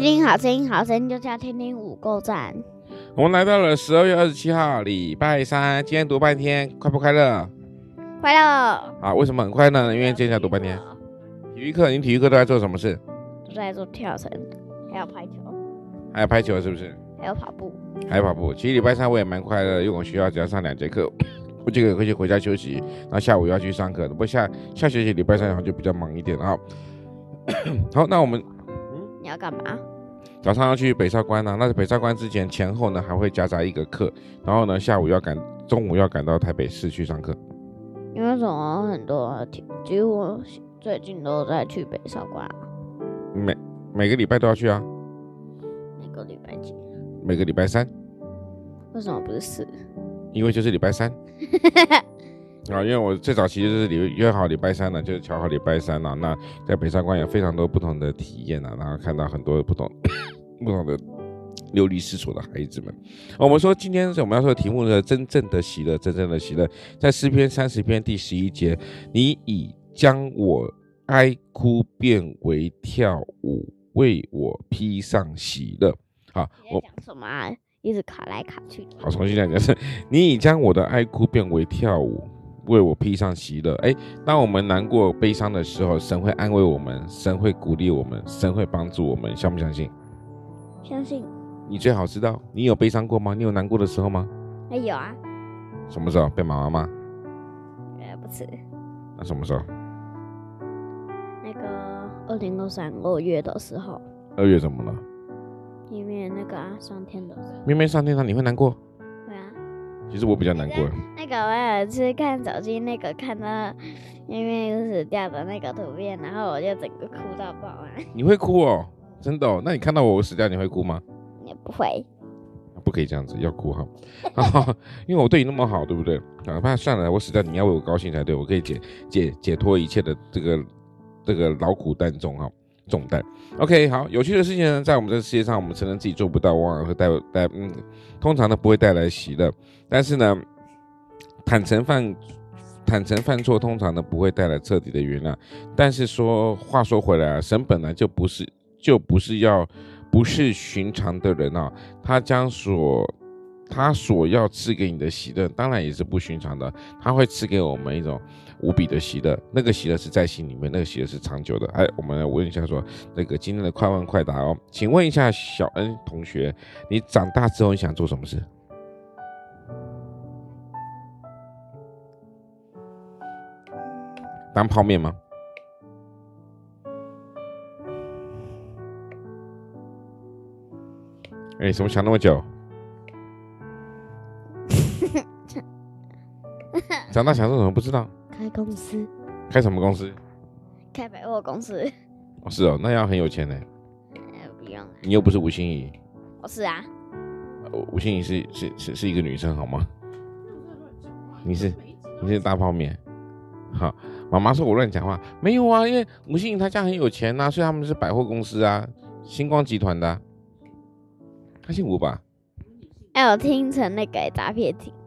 听听好声音，好声音就叫听听五够赞。我们来到了十二月二十七号，礼拜三。今天读半天，快不快乐？快乐。啊，为什么很快乐呢？因为今天要读半天。体育课，你体育课都在做什么事？都在做跳绳，还有排球。还有排球是不是？还有跑步。还有跑步。其实礼拜三我也蛮快乐，因为我学校只要上两节课。我就可以回去回家休息，然后下午要去上课。不过下下学期礼拜三然后就比较忙一点了。好，那我们，嗯，你要干嘛？早上要去北少关呢、啊。那在北少关之前前后呢还会夹杂一个课，然后呢下午要赶，中午要赶到台北市去上课。因为什么很多，几乎最近都在去北少关、啊。每每个礼拜都要去啊。每个礼拜几？每个礼拜三。为什么不是四？因为就是礼拜三 啊，因为我最早其实就是礼约好礼拜三了，就是巧好礼拜三了。那在北上广有非常多不同的体验啊，然后看到很多不同不同的流离失所的孩子们。我们说今天我们要说的题目呢，真正的喜乐，真正的喜乐，在诗篇三十篇第十一节，你已将我哀哭变为跳舞，为我披上喜乐。好，我讲什么啊？一直卡来卡去。好，重新讲一次。你已将我的哀哭变为跳舞，为我披上喜乐。哎，当我们难过、悲伤的时候，神会安慰我们，神会鼓励我们，神会帮助我们，相不相信？相信。你最好知道，你有悲伤过吗？你有难过的时候吗？哎，有啊。什么时候被妈妈骂？呃，不是。那什么时候？那个二零二三二月的时候。二月怎么了？因为那个啊，上天的明明上天堂，你会难过？其实我比较难过。那个我有一次看手机，那个看到因为死掉的那个图片，然后我就整个哭到爆啊。你会哭哦？真的哦？那你看到我死掉，你会哭吗？也不会。不可以这样子，要哭哈。因为我对你那么好，对不对？哪怕算了，我死掉，你要为我高兴才对，我可以解解解脱一切的这个这个劳苦担重哈。重担，OK，好，有趣的事情呢，在我们这个世界上，我们承认自己做不到，往往会带带，嗯，通常呢不会带来喜乐，但是呢，坦诚犯坦诚犯错，通常呢不会带来彻底的原谅。但是说话说回来啊，神本来就不是就不是要不是寻常的人啊，他将所他所要赐给你的喜乐，当然也是不寻常的，他会赐给我们一种。无比的喜乐，那个喜乐是在心里面，那个喜乐是长久的。哎，我们来问一下说，那个今天的快问快答哦，请问一下小恩同学，你长大之后你想做什么事？当泡面吗？哎，怎么想那么久？长大想做什么？不知道。开公司，开什么公司？开百货公司。哦，是哦，那要很有钱呢。呃，不用。你又不是吴欣怡。我是啊。吴欣怡是是是是一个女生，好吗？你是你是大泡面。好，妈妈说我乱讲话，没有啊，因为吴欣怡她家很有钱呐，所以他们是百货公司啊，星光集团的。他姓吴吧？哎，我听成那个诈骗集团。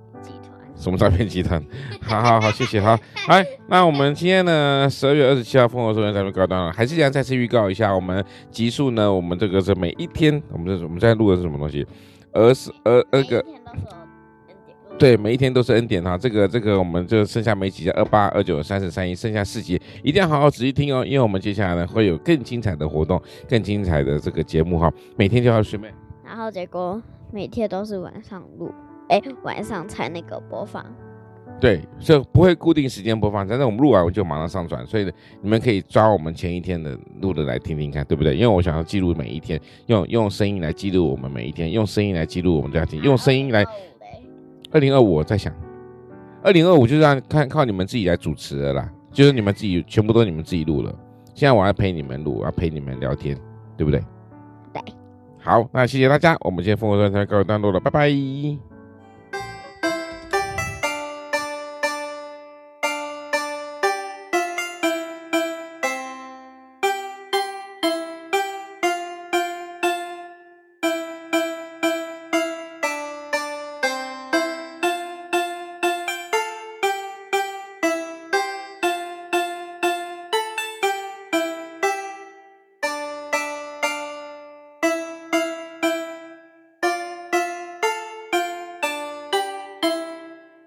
什么诈骗集团？好好好，谢谢，好，哎，那我们今天呢，十二月二十七号《丰禾硕恩》咱们告一段了，还是这样，再次预告一下，我们集数呢，我们这个是每一天，我们这我们现在录的是什么东西？二十二二个，对，每一天都是 N 点哈，这个这个我们就剩下没几集，二八二九三十三一，剩下四集，一定要好好仔细听哦，因为我们接下来呢会有更精彩的活动，更精彩的这个节目哈，每天就要准备，然后结果每天都是晚上录。哎，晚上才那个播放，对，就不会固定时间播放，但是我们录完我就马上上传，所以你们可以抓我们前一天的录的来听听看，对不对？因为我想要记录每一天，用用声音来记录我们每一天，用声音来记录我们家庭，用声音来。二零二五我在想，二零二五就是让看靠你们自己来主持的啦，就是你们自己全部都是你们自己录了，现在我要陪你们录，我要陪你们聊天，对不对？对。好，那谢谢大家，我们今天丰禾硕恩告一段落了，拜拜。